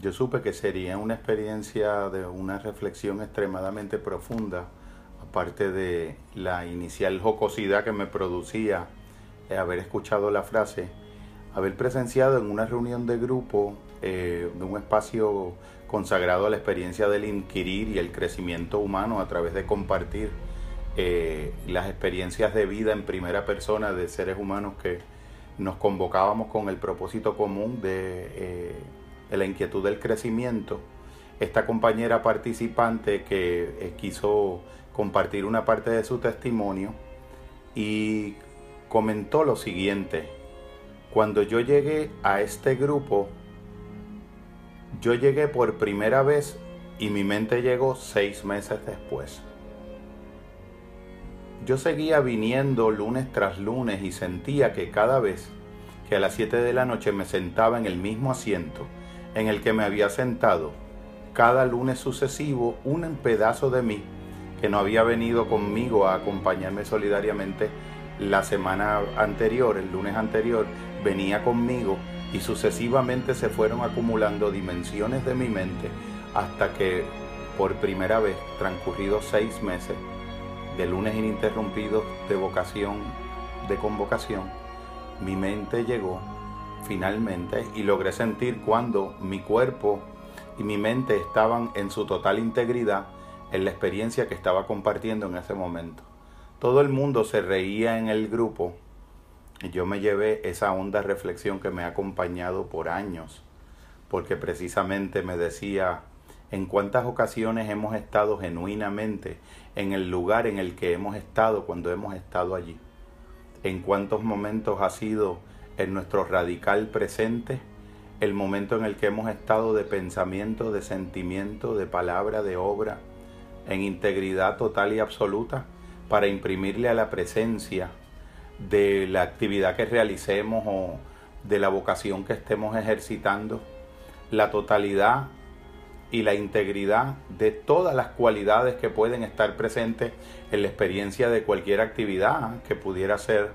yo supe que sería una experiencia de una reflexión extremadamente profunda, aparte de la inicial jocosidad que me producía haber escuchado la frase, haber presenciado en una reunión de grupo eh, de un espacio consagrado a la experiencia del inquirir y el crecimiento humano a través de compartir eh, las experiencias de vida en primera persona de seres humanos que nos convocábamos con el propósito común de, eh, de la inquietud del crecimiento. Esta compañera participante que quiso compartir una parte de su testimonio y comentó lo siguiente, cuando yo llegué a este grupo, yo llegué por primera vez y mi mente llegó seis meses después. Yo seguía viniendo lunes tras lunes y sentía que cada vez que a las 7 de la noche me sentaba en el mismo asiento en el que me había sentado, cada lunes sucesivo un pedazo de mí que no había venido conmigo a acompañarme solidariamente la semana anterior, el lunes anterior, venía conmigo y sucesivamente se fueron acumulando dimensiones de mi mente hasta que por primera vez, transcurridos seis meses de lunes ininterrumpidos de vocación, de convocación, mi mente llegó finalmente y logré sentir cuando mi cuerpo y mi mente estaban en su total integridad en la experiencia que estaba compartiendo en ese momento. Todo el mundo se reía en el grupo y yo me llevé esa honda reflexión que me ha acompañado por años, porque precisamente me decía en cuántas ocasiones hemos estado genuinamente en el lugar en el que hemos estado cuando hemos estado allí, en cuántos momentos ha sido en nuestro radical presente el momento en el que hemos estado de pensamiento, de sentimiento, de palabra, de obra, en integridad total y absoluta, para imprimirle a la presencia de la actividad que realicemos o de la vocación que estemos ejercitando, la totalidad y la integridad de todas las cualidades que pueden estar presentes en la experiencia de cualquier actividad que pudiera ser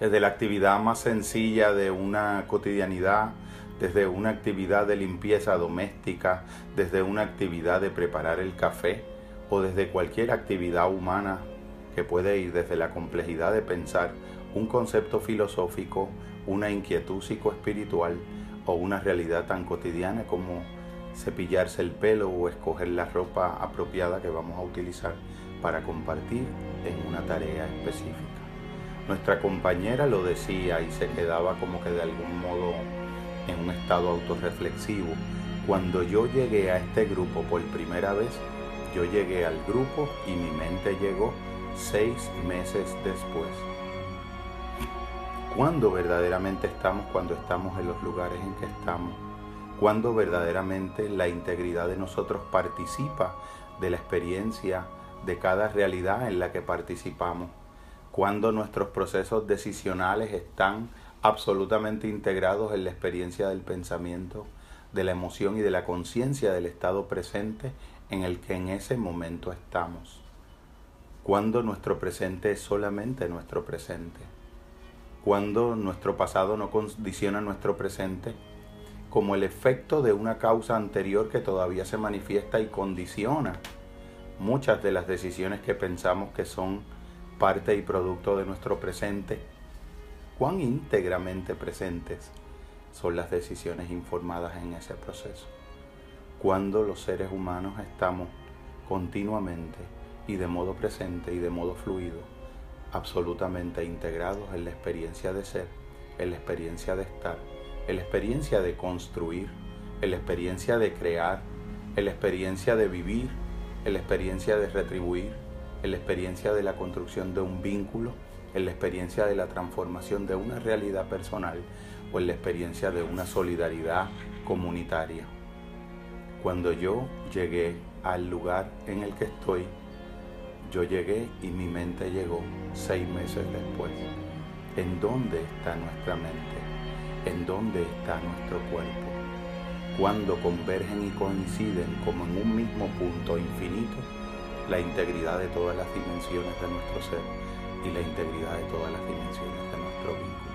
desde la actividad más sencilla de una cotidianidad, desde una actividad de limpieza doméstica, desde una actividad de preparar el café, o desde cualquier actividad humana que puede ir desde la complejidad de pensar un concepto filosófico, una inquietud psicoespiritual o una realidad tan cotidiana como cepillarse el pelo o escoger la ropa apropiada que vamos a utilizar para compartir en una tarea específica. Nuestra compañera lo decía y se quedaba como que de algún modo en un estado autorreflexivo. Cuando yo llegué a este grupo por primera vez, yo llegué al grupo y mi mente llegó seis meses después. ¿Cuándo verdaderamente estamos cuando estamos en los lugares en que estamos? ¿Cuándo verdaderamente la integridad de nosotros participa de la experiencia de cada realidad en la que participamos? ¿Cuándo nuestros procesos decisionales están absolutamente integrados en la experiencia del pensamiento, de la emoción y de la conciencia del estado presente en el que en ese momento estamos. Cuando nuestro presente es solamente nuestro presente. Cuando nuestro pasado no condiciona nuestro presente como el efecto de una causa anterior que todavía se manifiesta y condiciona muchas de las decisiones que pensamos que son parte y producto de nuestro presente. Cuán íntegramente presentes son las decisiones informadas en ese proceso cuando los seres humanos estamos continuamente y de modo presente y de modo fluido, absolutamente integrados en la experiencia de ser, en la experiencia de estar, en la experiencia de construir, en la experiencia de crear, en la experiencia de vivir, en la experiencia de retribuir, en la experiencia de la construcción de un vínculo, en la experiencia de la transformación de una realidad personal o en la experiencia de una solidaridad comunitaria. Cuando yo llegué al lugar en el que estoy, yo llegué y mi mente llegó seis meses después. ¿En dónde está nuestra mente? ¿En dónde está nuestro cuerpo? Cuando convergen y coinciden como en un mismo punto infinito la integridad de todas las dimensiones de nuestro ser y la integridad de todas las dimensiones de nuestro vínculo.